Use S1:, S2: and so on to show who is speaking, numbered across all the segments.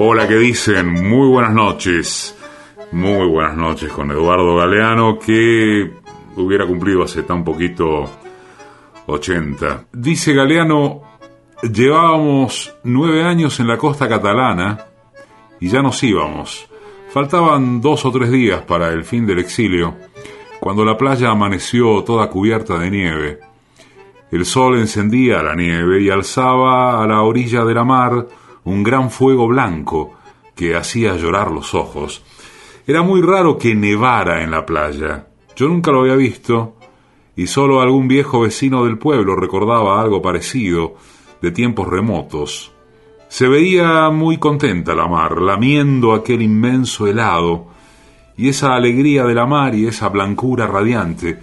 S1: Hola, ¿qué dicen? Muy buenas noches. Muy buenas noches con Eduardo Galeano, que hubiera cumplido hace tan poquito 80. Dice Galeano, llevábamos nueve años en la costa catalana y ya nos íbamos. Faltaban dos o tres días para el fin del exilio, cuando la playa amaneció toda cubierta de nieve. El sol encendía la nieve y alzaba a la orilla de la mar un gran fuego blanco que hacía llorar los ojos. Era muy raro que nevara en la playa. Yo nunca lo había visto y solo algún viejo vecino del pueblo recordaba algo parecido de tiempos remotos. Se veía muy contenta la mar, lamiendo aquel inmenso helado, y esa alegría de la mar y esa blancura radiante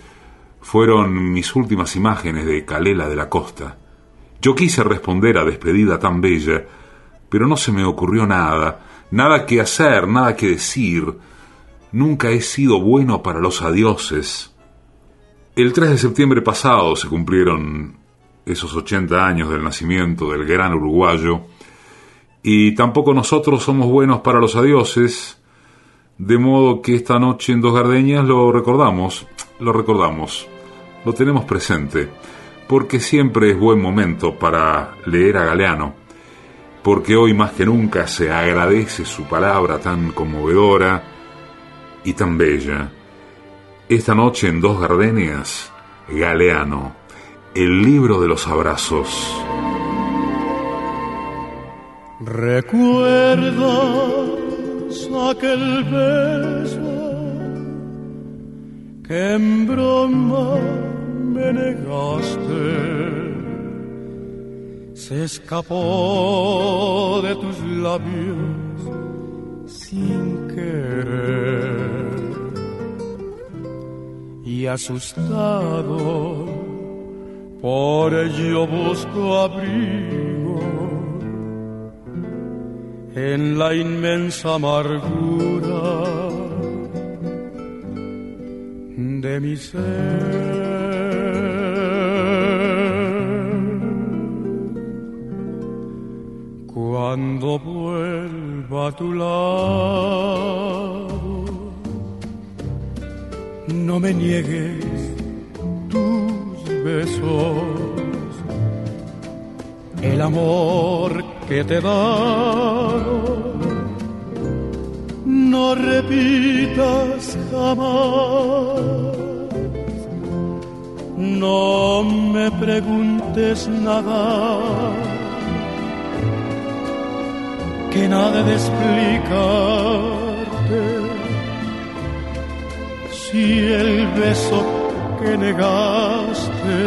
S1: fueron mis últimas imágenes de Calela de la Costa. Yo quise responder a despedida tan bella, pero no se me ocurrió nada, nada que hacer, nada que decir. Nunca he sido bueno para los adioses. El 3 de septiembre pasado se cumplieron esos 80 años del nacimiento del gran uruguayo, y tampoco nosotros somos buenos para los adioses, de modo que esta noche en Dos Gardeñas lo recordamos, lo recordamos, lo tenemos presente, porque siempre es buen momento para leer a Galeano porque hoy más que nunca se agradece su palabra tan conmovedora y tan bella. Esta noche en Dos Gardenias, Galeano, el libro de los abrazos.
S2: ¿Recuerdas aquel beso que en broma me negaste? Se escapó de tus labios sin querer y asustado por ello busco abrigo en la inmensa amargura de mi ser. Cuando vuelva a tu lado, no me niegues tus besos, el amor que te he dado. No repitas jamás, no me preguntes nada que nada de explicarte. Si el beso que negaste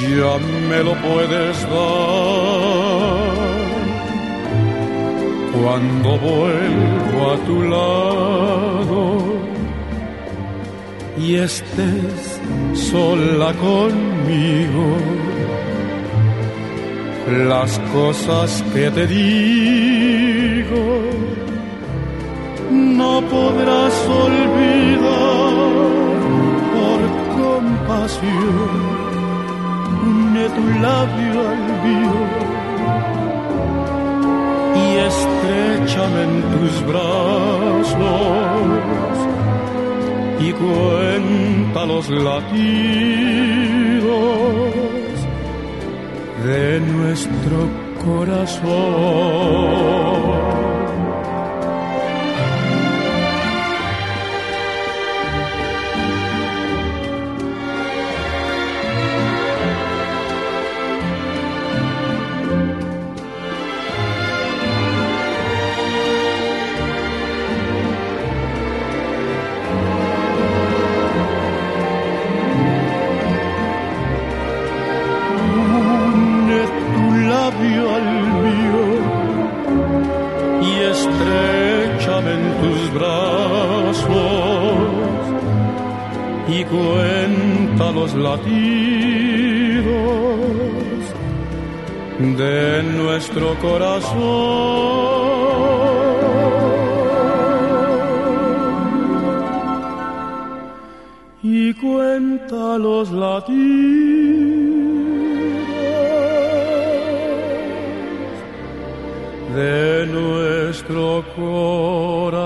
S2: ya me lo puedes dar. Cuando vuelvo a tu lado y estés sola conmigo las cosas que te digo no podrás olvidar por compasión une tu labio al mío. Y estrechame en tus brazos y cuenta los latidos de nuestro corazón. Los latidos de nuestro corazón. Y cuenta los latidos nuestro corazón.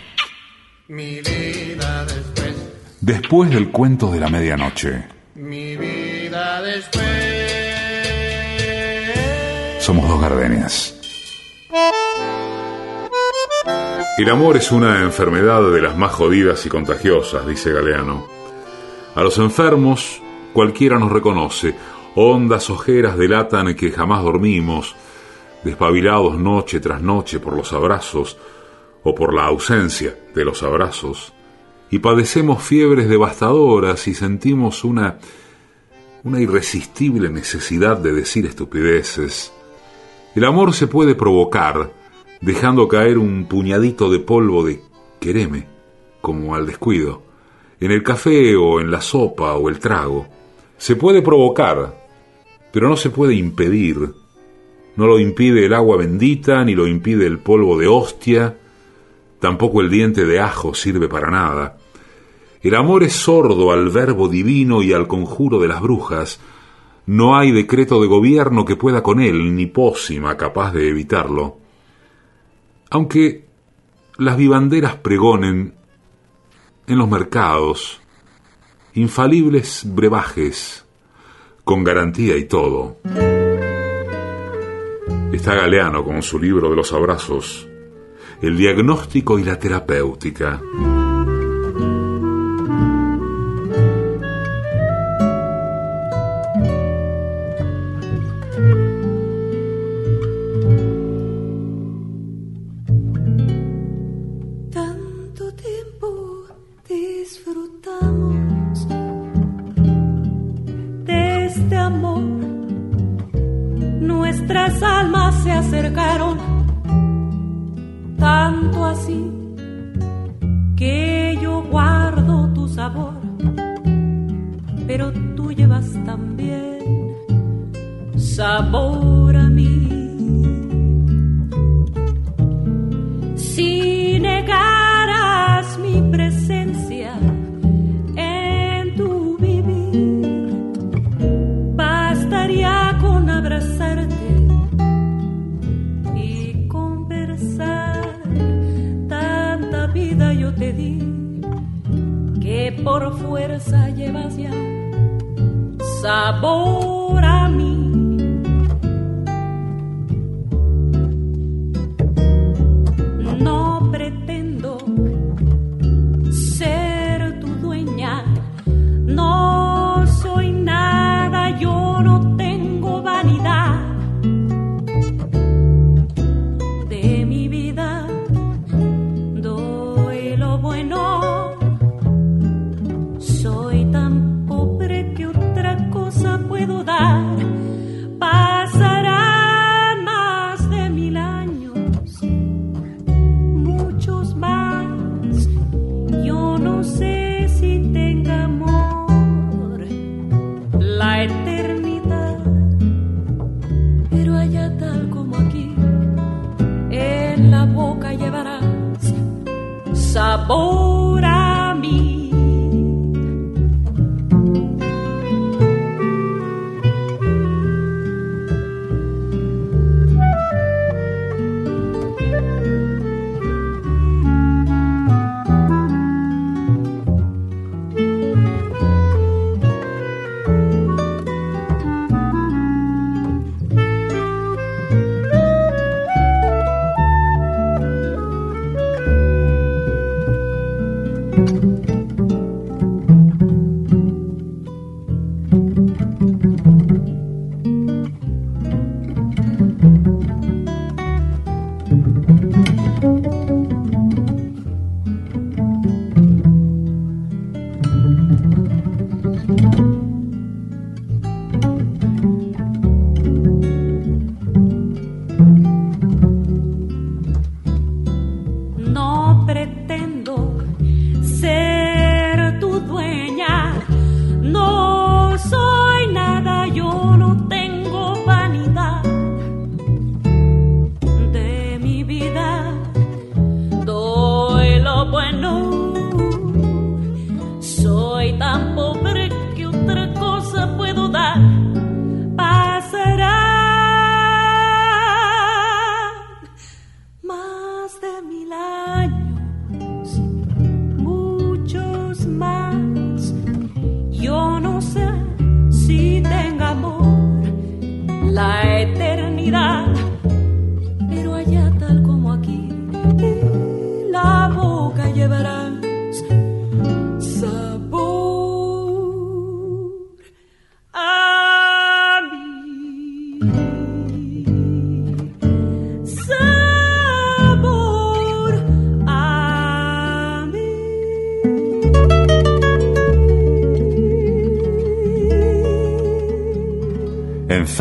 S3: Después
S1: del cuento de la medianoche,
S3: mi vida después.
S1: somos dos gardenias. El amor es una enfermedad de las más jodidas y contagiosas, dice Galeano. A los enfermos cualquiera nos reconoce. Hondas ojeras delatan que jamás dormimos, despabilados noche tras noche por los abrazos o por la ausencia de los abrazos. Y padecemos fiebres devastadoras y sentimos una, una irresistible necesidad de decir estupideces. El amor se puede provocar dejando caer un puñadito de polvo de quereme, como al descuido, en el café o en la sopa o el trago. Se puede provocar, pero no se puede impedir. No lo impide el agua bendita, ni lo impide el polvo de hostia, tampoco el diente de ajo sirve para nada. El amor es sordo al verbo divino y al conjuro de las brujas. No hay decreto de gobierno que pueda con él, ni pócima capaz de evitarlo. Aunque las vivanderas pregonen en los mercados infalibles brebajes, con garantía y todo. Está Galeano con su libro de los abrazos, el diagnóstico y la terapéutica.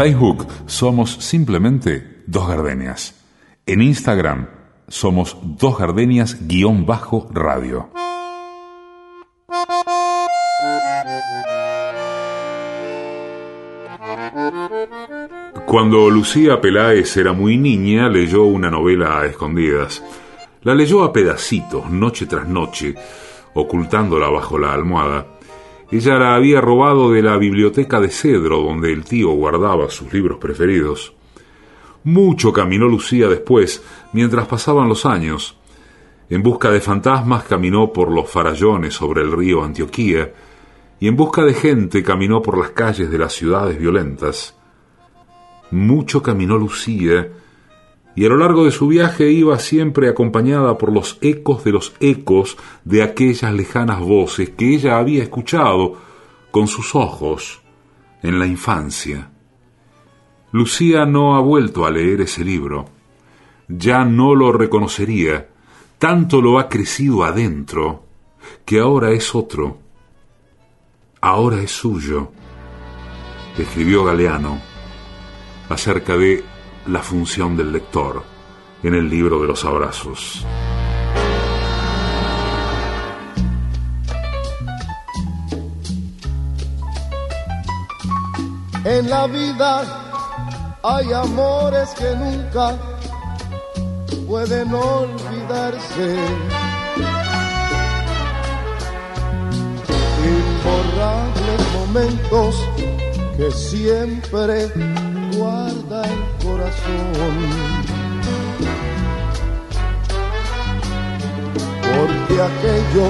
S1: Facebook somos simplemente Dos Gardenias. En Instagram somos Dos Gardenias-radio. Cuando Lucía Peláez era muy niña, leyó una novela a escondidas. La leyó a pedacitos, noche tras noche, ocultándola bajo la almohada. Ella la había robado de la biblioteca de Cedro, donde el tío guardaba sus libros preferidos. Mucho caminó Lucía después, mientras pasaban los años. En busca de fantasmas caminó por los farallones sobre el río Antioquía, y en busca de gente caminó por las calles de las ciudades violentas. Mucho caminó Lucía, y a lo largo de su viaje iba siempre acompañada por los ecos de los ecos de aquellas lejanas voces que ella había escuchado con sus ojos en la infancia. Lucía no ha vuelto a leer ese libro. Ya no lo reconocería, tanto lo ha crecido adentro, que ahora es otro. Ahora es suyo. Escribió Galeano acerca de la función del lector en el libro de los abrazos.
S3: En la vida hay amores que nunca pueden olvidarse. Imborrables momentos que siempre guarda el corazón. Porque aquello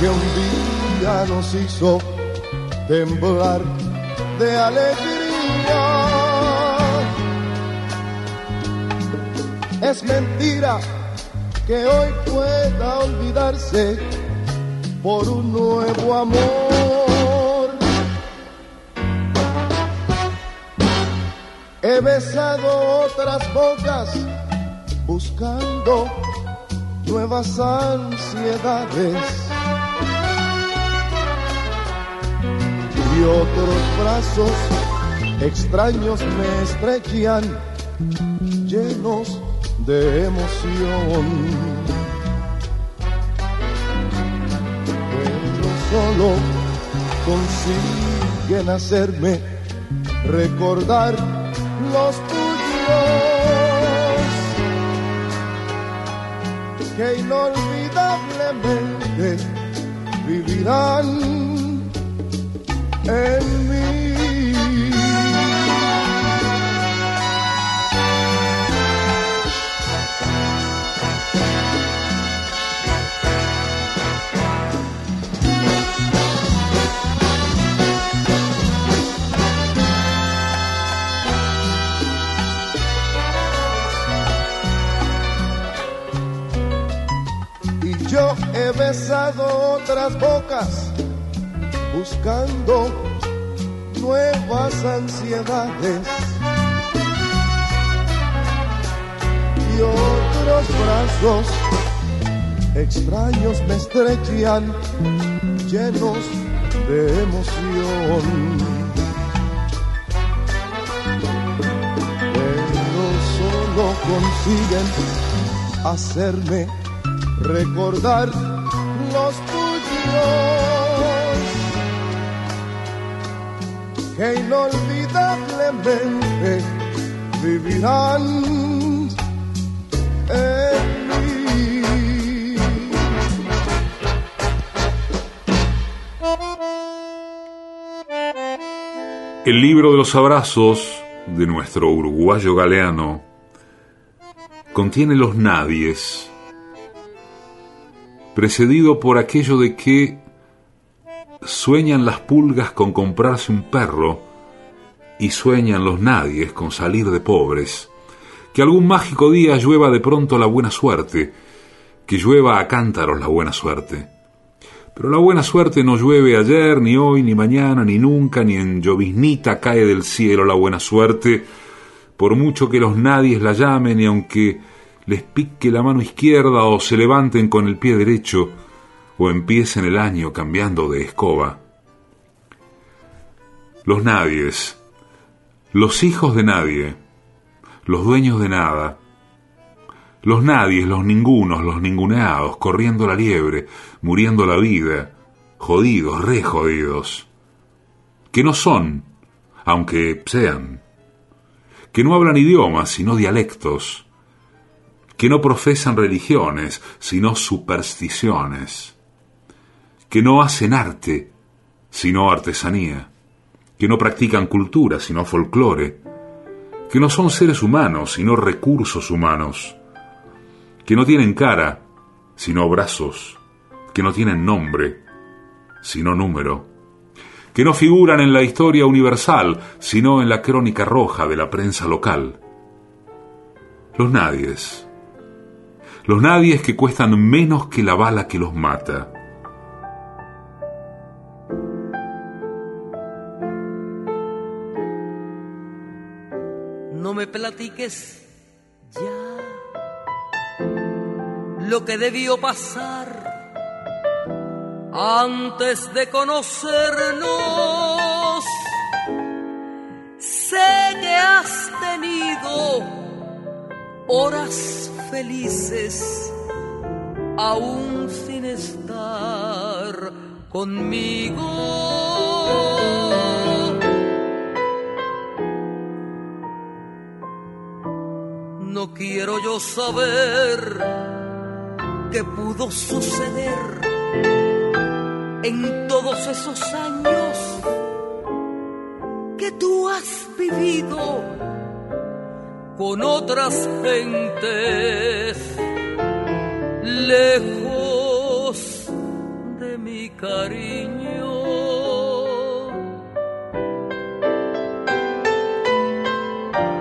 S3: que un día nos hizo temblar de alegría es mentira que hoy pueda olvidarse por un nuevo amor. He besado otras bocas buscando nuevas ansiedades. Y otros brazos extraños me estrechan llenos de emoción. Pero solo consiguen hacerme recordar los tuyos. Que inolvidablemente vivirán en he besado otras bocas buscando nuevas ansiedades y otros brazos extraños me estrechan llenos de emoción. Pero solo consiguen hacerme recordar los tuyos vivirán.
S1: El libro de los abrazos de nuestro uruguayo galeano contiene los nadies, precedido por aquello de que sueñan las pulgas con comprarse un perro y sueñan los nadies con salir de pobres, que algún mágico día llueva de pronto la buena suerte, que llueva a cántaros la buena suerte. Pero la buena suerte no llueve ayer, ni hoy, ni mañana, ni nunca, ni en lloviznita cae del cielo la buena suerte, por mucho que los nadies la llamen y aunque les pique la mano izquierda o se levanten con el pie derecho o empiecen el año cambiando de escoba. Los nadies, los hijos de nadie, los dueños de nada, los nadies, los ningunos, los ninguneados, corriendo la liebre, muriendo la vida, jodidos, re jodidos, que no son, aunque sean, que no hablan idiomas, sino dialectos, que no profesan religiones, sino supersticiones, que no hacen arte, sino artesanía, que no practican cultura, sino folclore, que no son seres humanos, sino recursos humanos, que no tienen cara, sino brazos, que no tienen nombre, sino número, que no figuran en la historia universal, sino en la crónica roja de la prensa local. Los nadies. Los nadies que cuestan menos que la bala que los mata.
S4: No me platiques ya lo que debió pasar antes de conocernos. Sé que has tenido horas felices aún sin estar conmigo. No quiero yo saber qué pudo suceder en todos esos años que tú has vivido con otras gentes lejos de mi cariño.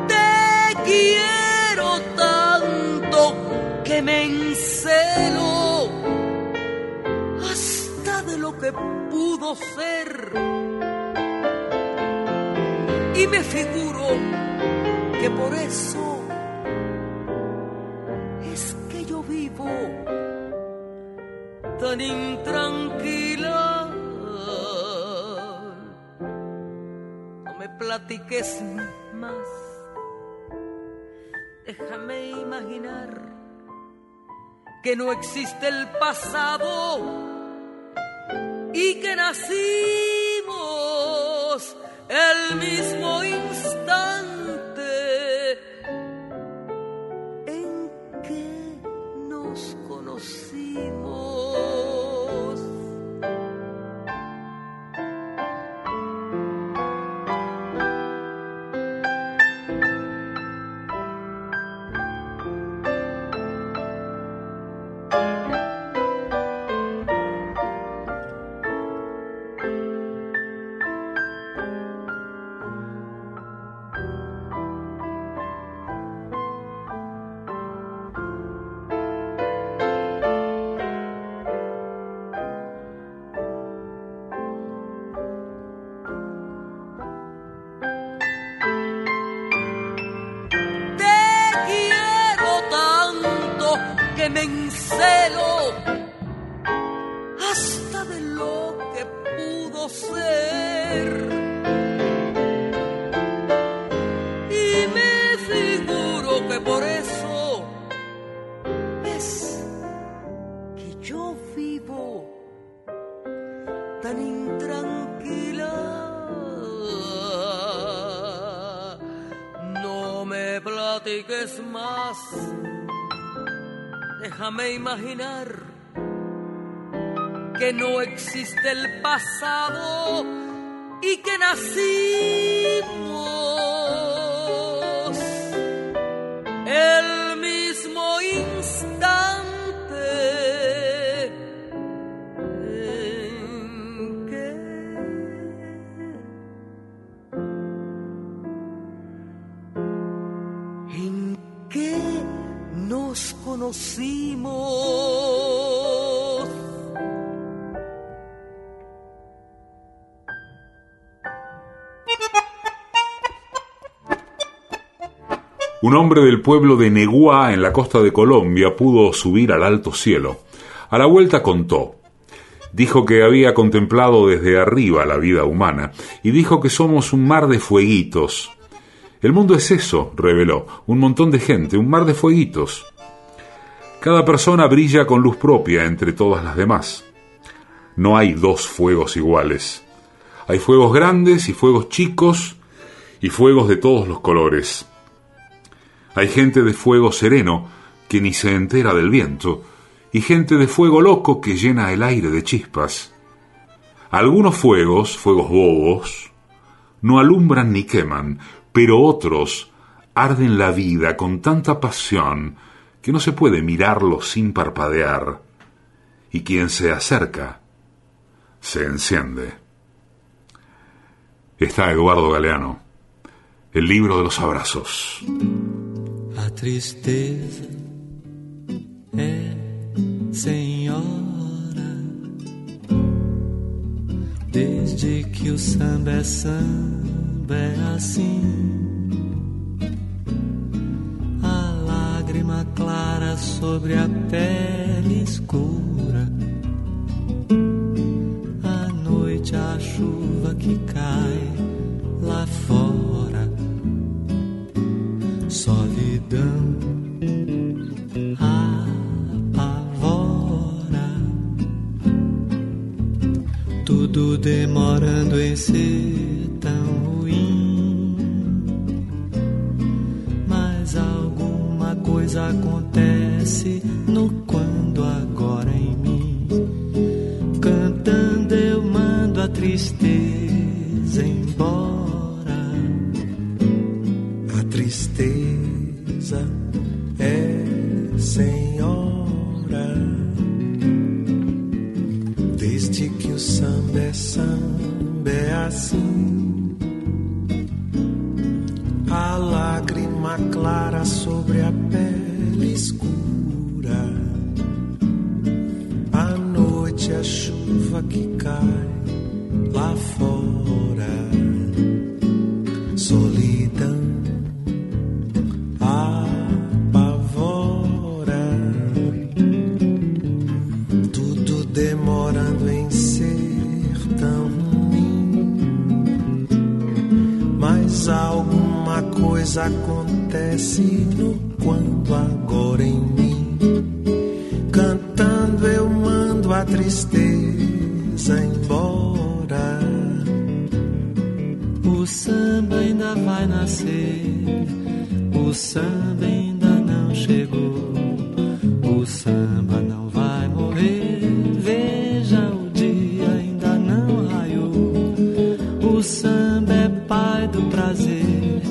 S4: Te quiero tanto que me encelo hasta de lo que pudo ser. Y me figuro que por eso es que yo vivo tan intranquila. No me platiques más, déjame imaginar que no existe el pasado y que nacimos el mismo instante existe el pasado y que nacimos el mismo instante en que, en que nos conocimos.
S1: Un hombre del pueblo de Neguá, en la costa de Colombia, pudo subir al alto cielo. A la vuelta contó. Dijo que había contemplado desde arriba la vida humana y dijo que somos un mar de fueguitos. El mundo es eso, reveló, un montón de gente, un mar de fueguitos. Cada persona brilla con luz propia entre todas las demás. No hay dos fuegos iguales. Hay fuegos grandes y fuegos chicos y fuegos de todos los colores. Hay gente de fuego sereno que ni se entera del viento, y gente de fuego loco que llena el aire de chispas. Algunos fuegos, fuegos bobos, no alumbran ni queman, pero otros arden la vida con tanta pasión que no se puede mirarlos sin parpadear, y quien se acerca se enciende. Está Eduardo Galeano, el libro de los abrazos.
S5: Tristeza é senhora desde que o samba é samba é assim. A lágrima clara sobre a pele escura. Demorando em ser tão ruim. Mas alguma coisa acontece a tristeza embora.
S6: O samba
S5: ainda vai nascer, o samba ainda não chegou, o samba não vai morrer. Veja, o dia ainda não raiou. O samba é pai do prazer,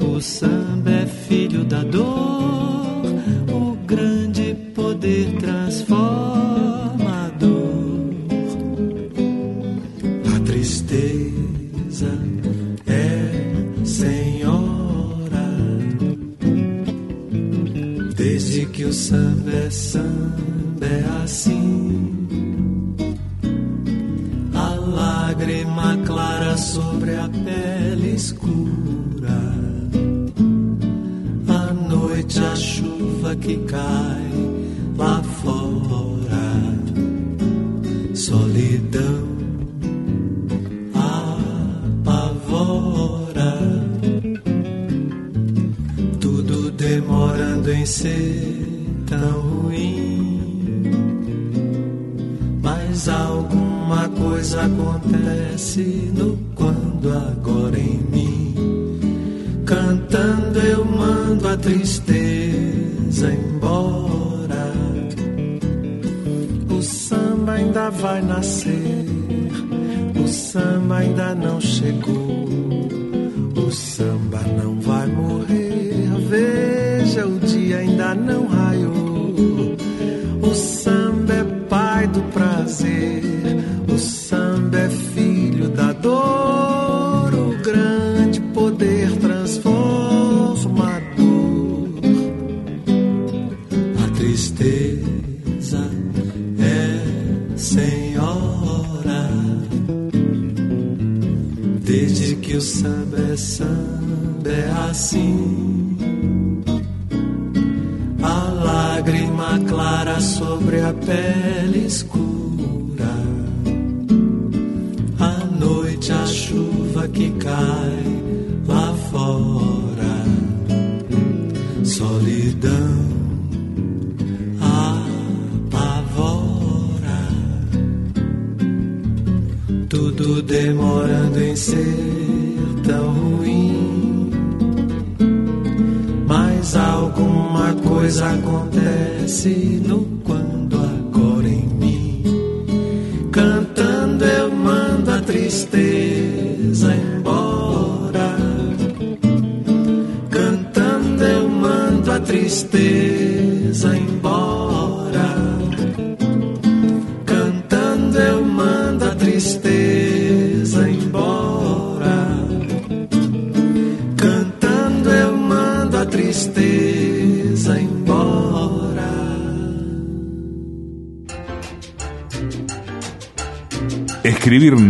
S5: o samba é filho da dor,
S6: sobre a pele escura. À noite a chuva que cai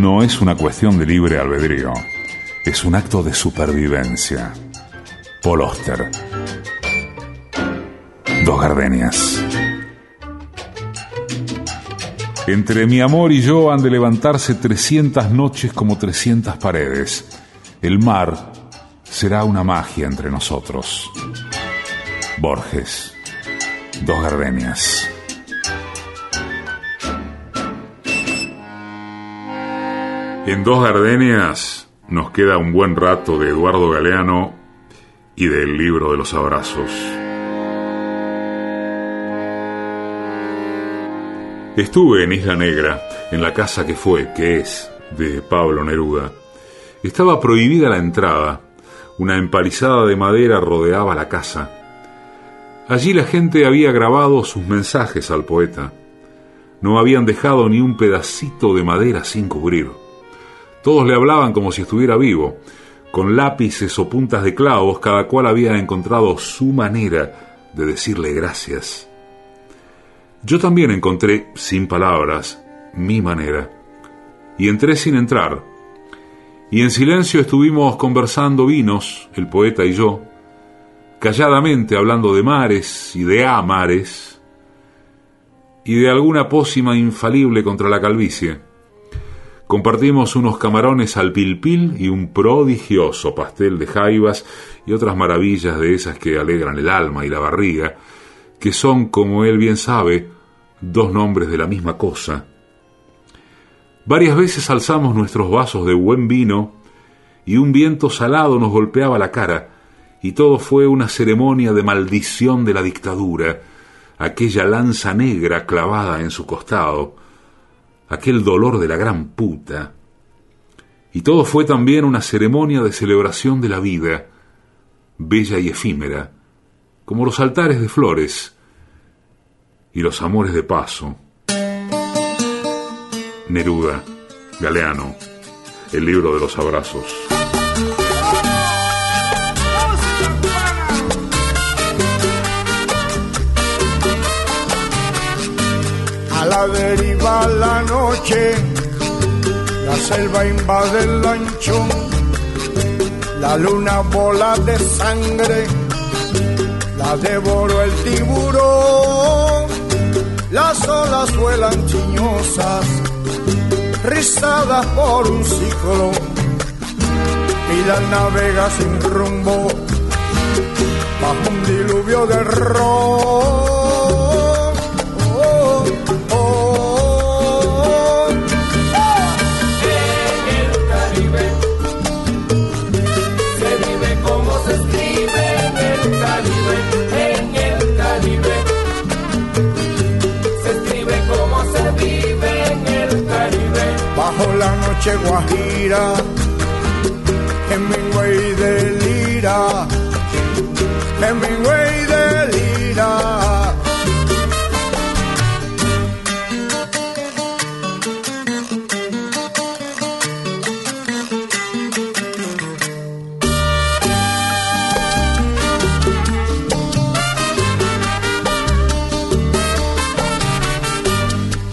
S6: no
S1: es una cuestión de libre albedrío, es un acto de supervivencia. Paul. Dos gardenias. Entre mi amor y yo han de levantarse 300 noches como 300 paredes. El mar será una magia entre nosotros. Borges, Dos Gardenias. En Dos Gardenias nos queda un buen rato de Eduardo Galeano y del libro de los abrazos. Estuve en Isla Negra, en la casa que fue, que es, de Pablo Neruda. Estaba prohibida la entrada. Una empalizada de madera rodeaba la casa Allí la gente había grabado sus mensajes al poeta. No habían dejado ni un pedacito de madera sin cubrir. Todos le hablaban como si estuviera vivo. Con lápices o puntas de clavos, cada cual había encontrado su manera de decirle gracias. Yo también encontré, sin palabras, mi manera. Y entré sin entrar. Y en silencio estuvimos conversando vinos, el poeta y yo, calladamente hablando de mares y de amares y de alguna pócima infalible contra la calvicie. Compartimos unos camarones al pilpil y un prodigioso pastel de jaivas y otras maravillas de esas que alegran el alma y la barriga, que son, como él bien sabe, dos nombres de la misma cosa. Varias veces alzamos nuestros vasos de buen vino y un viento salado nos golpeaba la cara, y todo fue una ceremonia de maldición de la dictadura, aquella lanza negra clavada en su costado, aquel dolor de la gran puta. Y todo fue también una ceremonia de celebración de la vida, bella y efímera, como los altares de flores y los amores de paso. Neruda, Galeano, el libro de los abrazos.
S7: Deriva la noche, la selva invade el lanchón, la luna bola de sangre, la devoró el tiburón, las olas vuelan chiñosas, rizadas por un ciclón, y la navega sin rumbo, bajo un diluvio de ron noche guajira, Hemingway de lira, Hemingway de lira.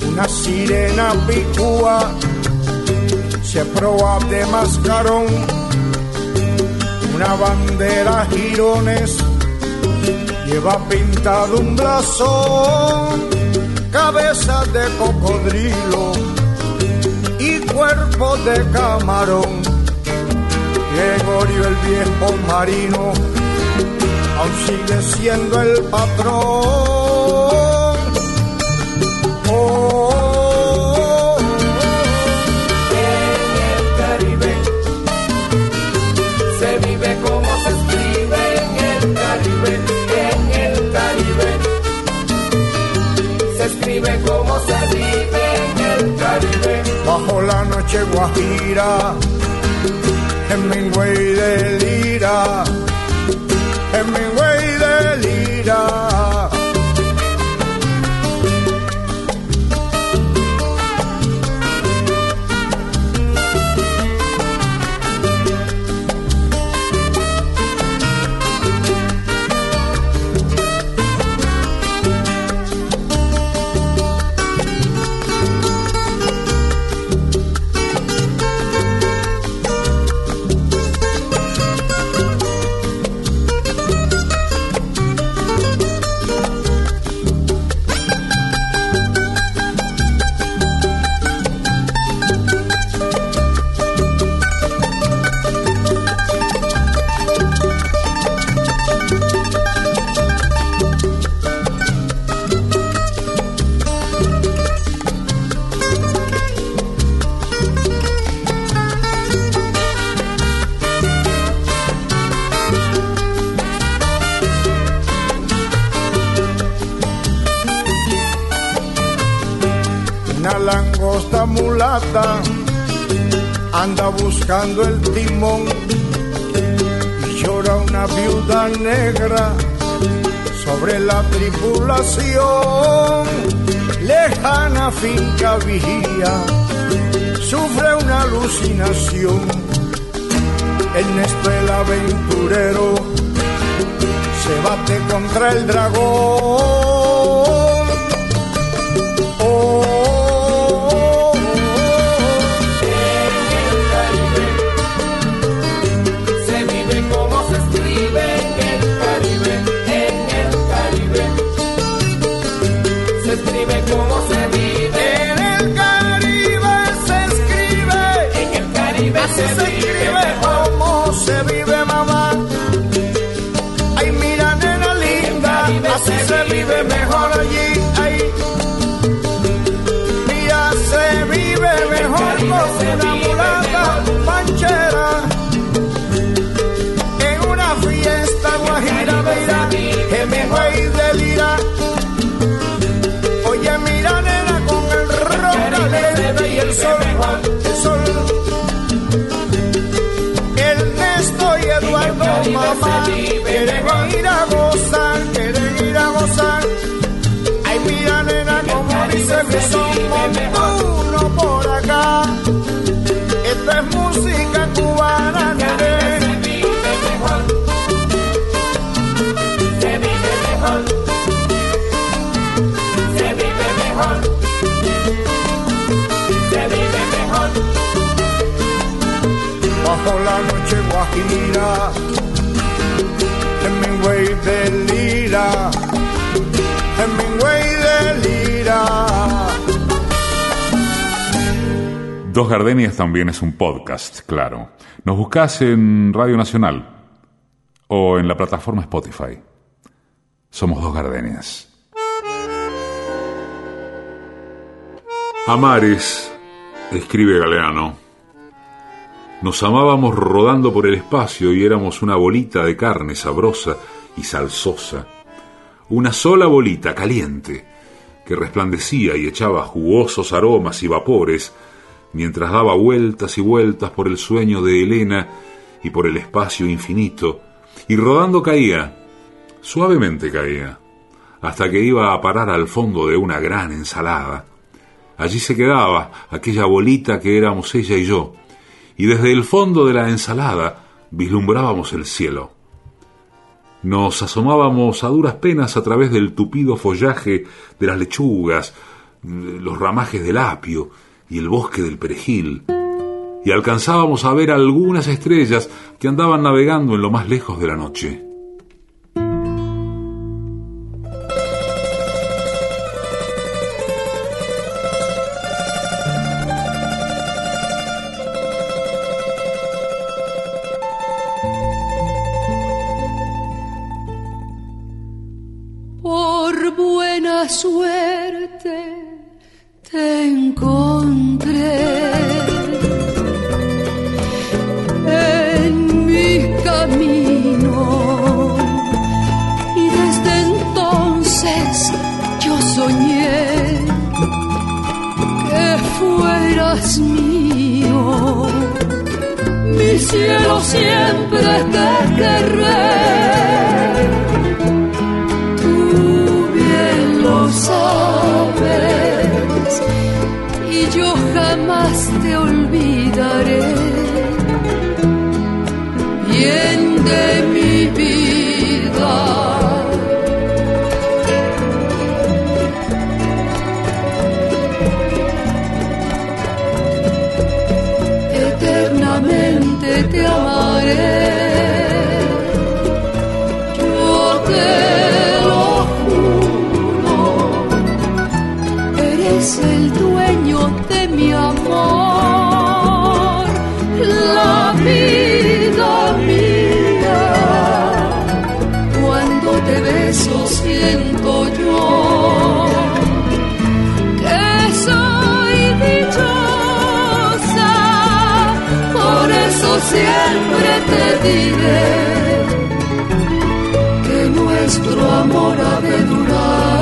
S7: Una sirena picúa se proba de mascarón, una bandera girones, lleva pintado un blasón, cabeza de cocodrilo y cuerpo de camarón. Gregorio el viejo marino aún sigue siendo el patrón. Noche guajira, Hemingway delira, Hemingway anda buscando el timón y llora una viuda negra sobre la tripulación. Lejana finca vigía, sufre una alucinación. Ernesto el aventurero se bate contra el dragón. Eduardo,
S8: mejor.
S7: ir a gozar, quieren ir a gozar. Ay, mira nena, como dice mi son
S8: vive
S7: la noche guajira.
S1: Dos Gardenias también es un podcast, claro. Nos buscás en Radio Nacional o en la plataforma Spotify. Somos Dos Gardenias. Amares, escribe Galeano. Nos amábamos rodando por el espacio y éramos una bolita de carne sabrosa y salsosa. Una sola bolita caliente que resplandecía y echaba jugosos aromas y vapores mientras daba vueltas y vueltas por el sueño de Elena y por el espacio infinito, y rodando caía, suavemente caía, hasta que iba a parar al fondo de una gran ensalada. Allí se quedaba aquella bolita que éramos ella y yo, y desde el fondo de la ensalada vislumbrábamos el cielo. Nos asomábamos a duras penas a través del tupido follaje de las lechugas, los ramajes del apio y el bosque del perejil. y alcanzábamos a ver algunas estrellas que andaban navegando en lo más lejos de la noche.
S9: Eso siempre te diré que nuestro amor ha de durar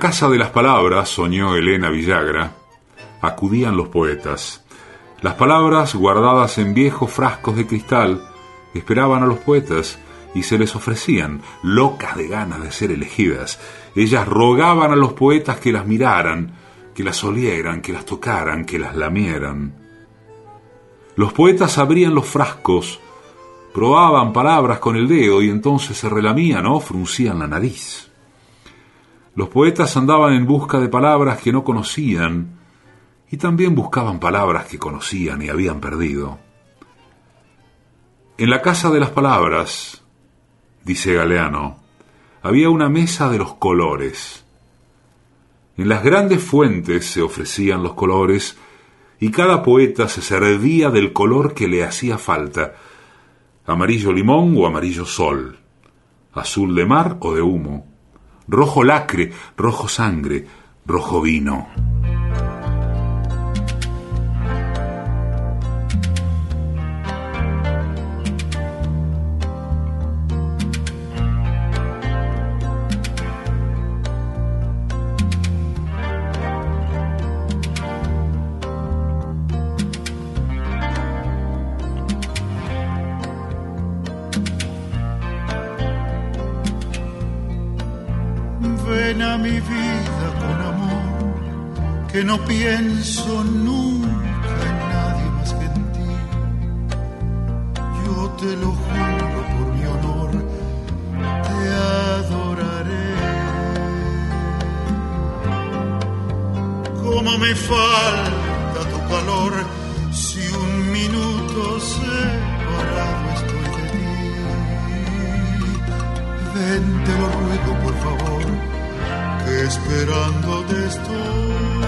S1: casa de las palabras, soñó Elena Villagra, acudían los poetas. Las palabras, guardadas en viejos frascos de cristal, esperaban a los poetas y se les ofrecían, locas de ganas de ser elegidas. Ellas rogaban a los poetas que las miraran, que las olieran, que las tocaran, que las lamieran. Los poetas abrían los frascos, probaban palabras con el dedo y entonces se relamían o fruncían la nariz. Los poetas andaban en busca de palabras que no conocían y también buscaban palabras que conocían y habían perdido. En la casa de las palabras, dice Galeano, había una mesa de los colores. En las grandes fuentes se ofrecían los colores y cada poeta se servía del color que le hacía falta, amarillo limón o amarillo sol, azul de mar o de humo, rojo lacre, rojo sangre, rojo vino.
S10: que no pienso nunca en nadie más que en ti. Yo te lo juro por mi honor, te adoraré. Como me falta tu calor, si un minuto separado estoy de ti. Ven, te lo ruego por favor, que esperando esperándote estoy.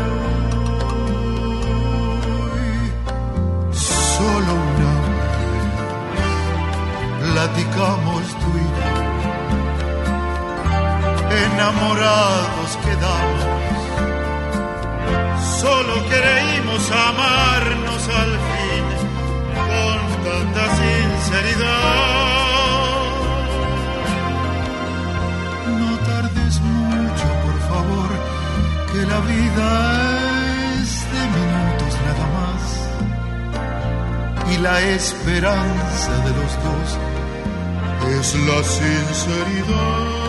S10: Platicamos tú y enamorados quedamos. Solo creímos amarnos al fin con tanta sinceridad. que la vida es de minutos nada más y la esperanza de los dos es la sinceridad.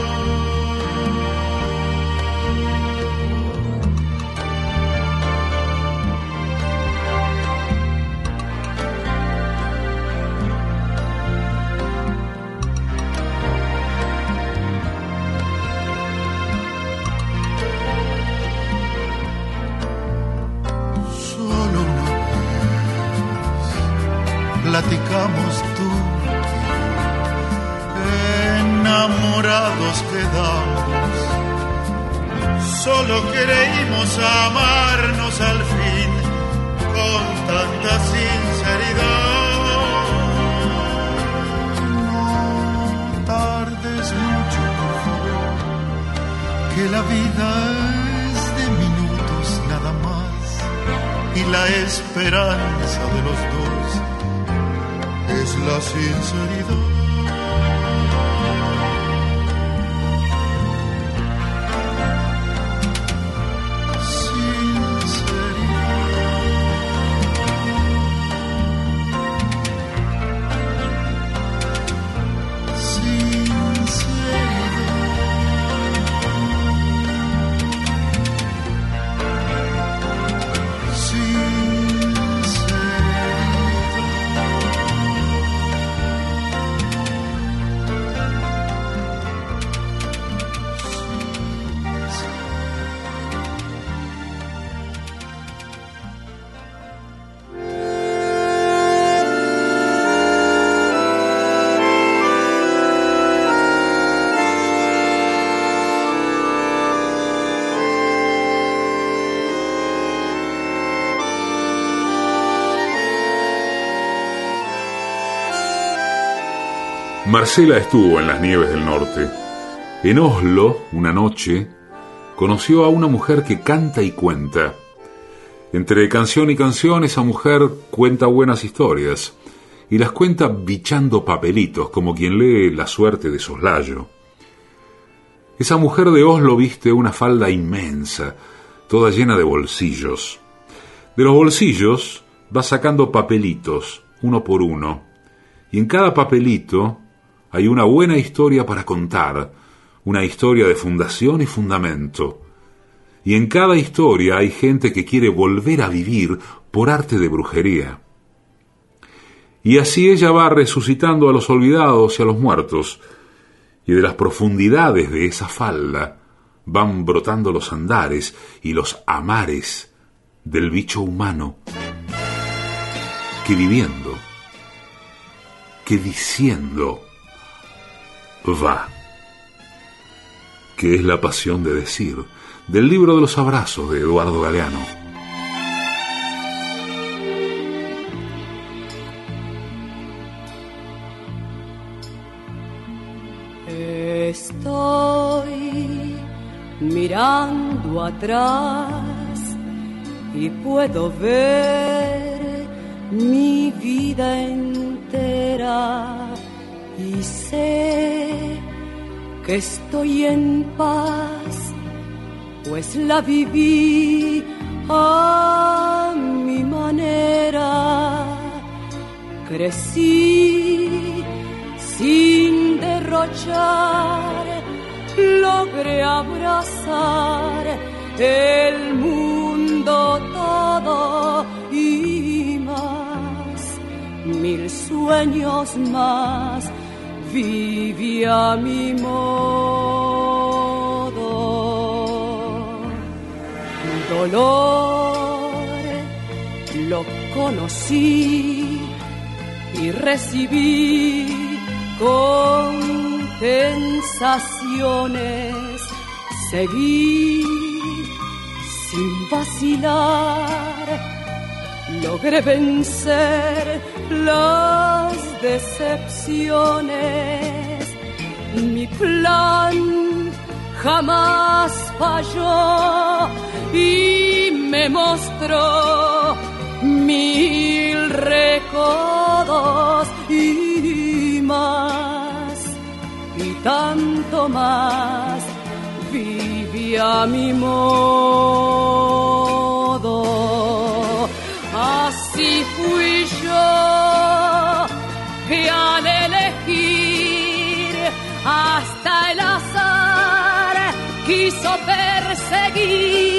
S10: Amarnos al fin con tanta sinceridad. No tardes mucho, por que la vida es de minutos nada más y la esperanza de los dos es la sinceridad.
S1: Marcela estuvo en las nieves del norte. En Oslo, una noche, conoció a una mujer que canta y cuenta. Entre canción y canción, esa mujer cuenta buenas historias y las cuenta bichando papelitos, como quien lee la suerte de soslayo. Esa mujer de Oslo viste una falda inmensa, toda llena de bolsillos. De los bolsillos va sacando papelitos, uno por uno, y en cada papelito hay una buena historia para contar, una historia de fundación y fundamento. Y en cada historia hay gente que quiere volver a vivir por arte de brujería. Y así ella va resucitando a los olvidados y a los muertos, y de las profundidades de esa falda van brotando los andares y los amares del bicho humano que viviendo, que diciendo, va, que es la pasión de decir, del libro de los abrazos de Eduardo Galeano.
S9: Estoy mirando atrás y puedo ver mi vida entera y sé que estoy en paz, pues la viví a mi manera. Crecí sin derrochar, logré abrazar el mundo todo y más, mil sueños más vivía mi modo. Dolor lo conocí y recibí con sensaciones seguí sin vacilar. Logré vencer las decepciones. Mi plan jamás falló y me mostró mil recodos y más y tanto más vivía mi modo. Hasta el azar quiso perseguir,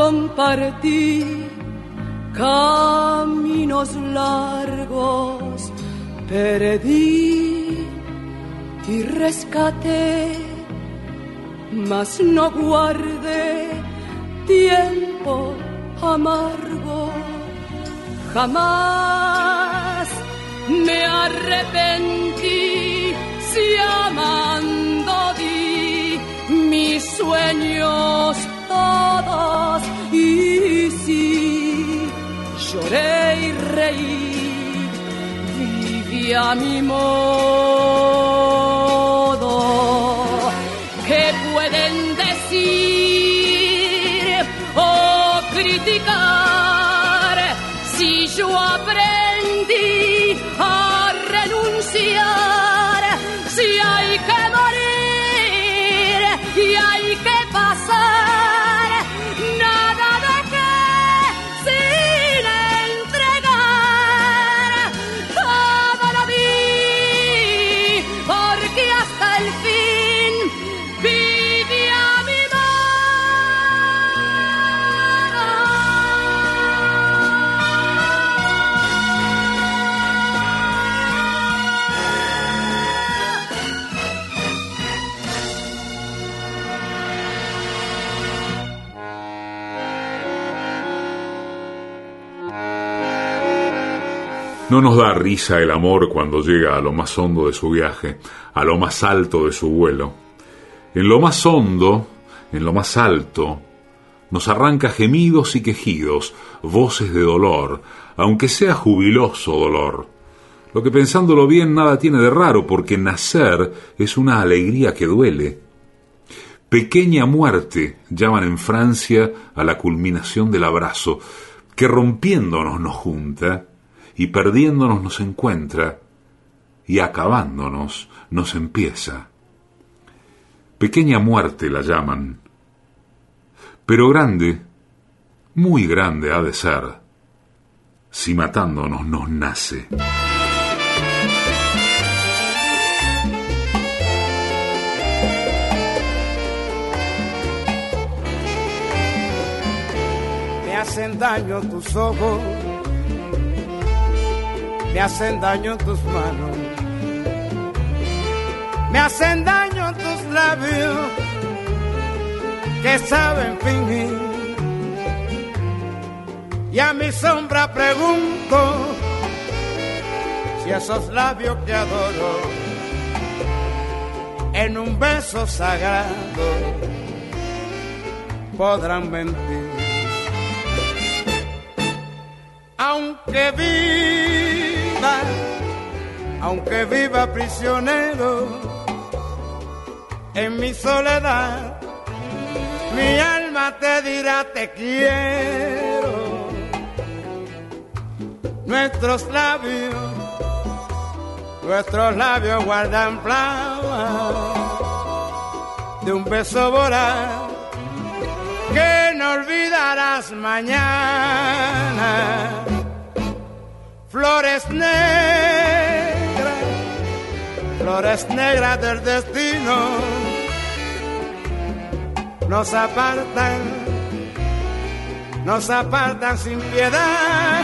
S9: compartí caminos largos, perdí y rescaté, mas no guardé tiempo amargo, jamás me arrepentí si amando di mis sueños todos y si lloré y reí, vivía mi modo.
S1: No nos da risa el amor cuando llega a lo más hondo de su viaje, a lo más alto de su vuelo. En lo más hondo, en lo más alto, nos arranca gemidos y quejidos, voces de dolor, aunque sea jubiloso dolor. Lo que pensándolo bien nada tiene de raro, porque nacer es una alegría que duele. Pequeña muerte llaman en Francia a la culminación del abrazo, que rompiéndonos nos junta y perdiéndonos nos encuentra y acabándonos nos empieza. Pequeña muerte la llaman, pero grande, muy grande ha de ser, si matándonos nos nace.
S11: Me hacen daño tus ojos, me hacen daño tus manos, me hacen daño tus labios que saben fingir. Y a mi sombra pregunto si esos labios que adoro en un beso sagrado podrán mentir. Aunque aunque viva prisionero en mi soledad, mi alma te dirá te quiero. Nuestros labios, nuestros labios guardan flama de un beso voraz que no olvidarás mañana. Flores negras, flores negras del destino nos apartan, nos apartan sin piedad.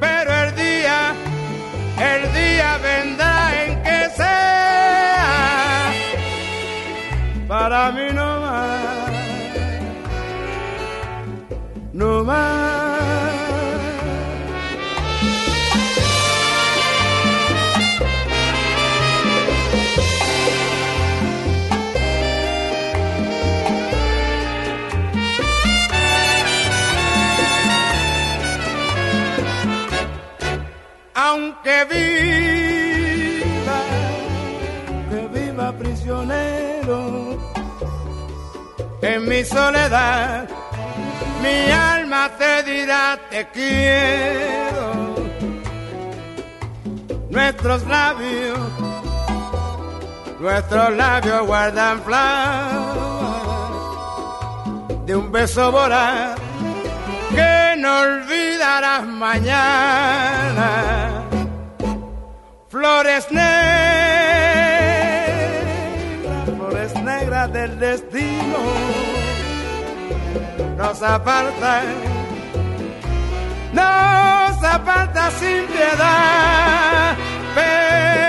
S11: Pero el día, el día vendrá en que sea para mí no más, no más. Viva, que viva prisionero en mi soledad, mi alma te dirá te quiero. Nuestros labios, nuestros labios guardan flores de un beso voraz que no olvidarás mañana. Flores negras, flores negras del destino nos apartan, nos apartan sin piedad, pero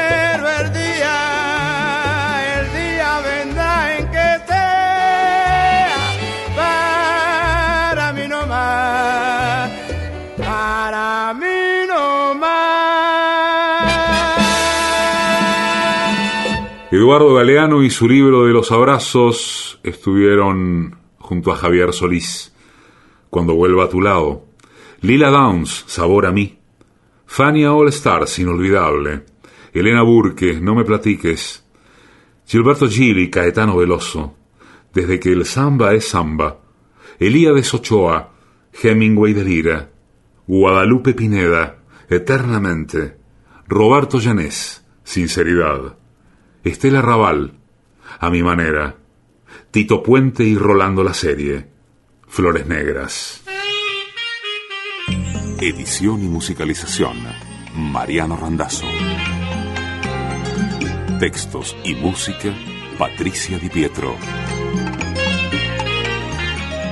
S1: Eduardo Galeano y su libro de los abrazos estuvieron junto a Javier Solís. Cuando vuelva a tu lado. Lila Downs, Sabor a mí. Fania All Stars, inolvidable. Elena Burke, No me platiques. Gilberto Gili, Caetano Veloso. Desde que el samba es samba. Elías Ochoa, Hemingway de Lira. Guadalupe Pineda, Eternamente. Roberto Llanés, Sinceridad. Estela Raval, A mi manera. Tito Puente y Rolando la serie. Flores Negras.
S12: Edición y musicalización. Mariano Randazzo. Textos y música. Patricia Di Pietro.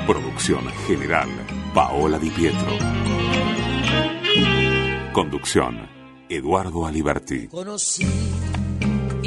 S12: Producción general. Paola Di Pietro. Conducción. Eduardo Aliberti.
S13: Conocí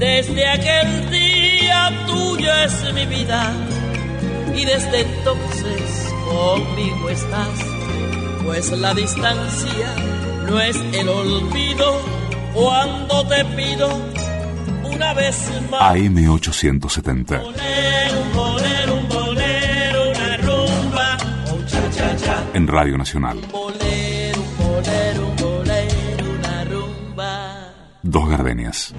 S13: Desde aquel día tuyo es mi vida y desde entonces conmigo estás, pues la distancia no es el olvido cuando te pido una vez más.
S12: AM870.
S13: Bolero, un bolero, un bolero, una rumba, un cha cha cha.
S12: En Radio Nacional.
S13: Bolero,
S12: Dos gardenias.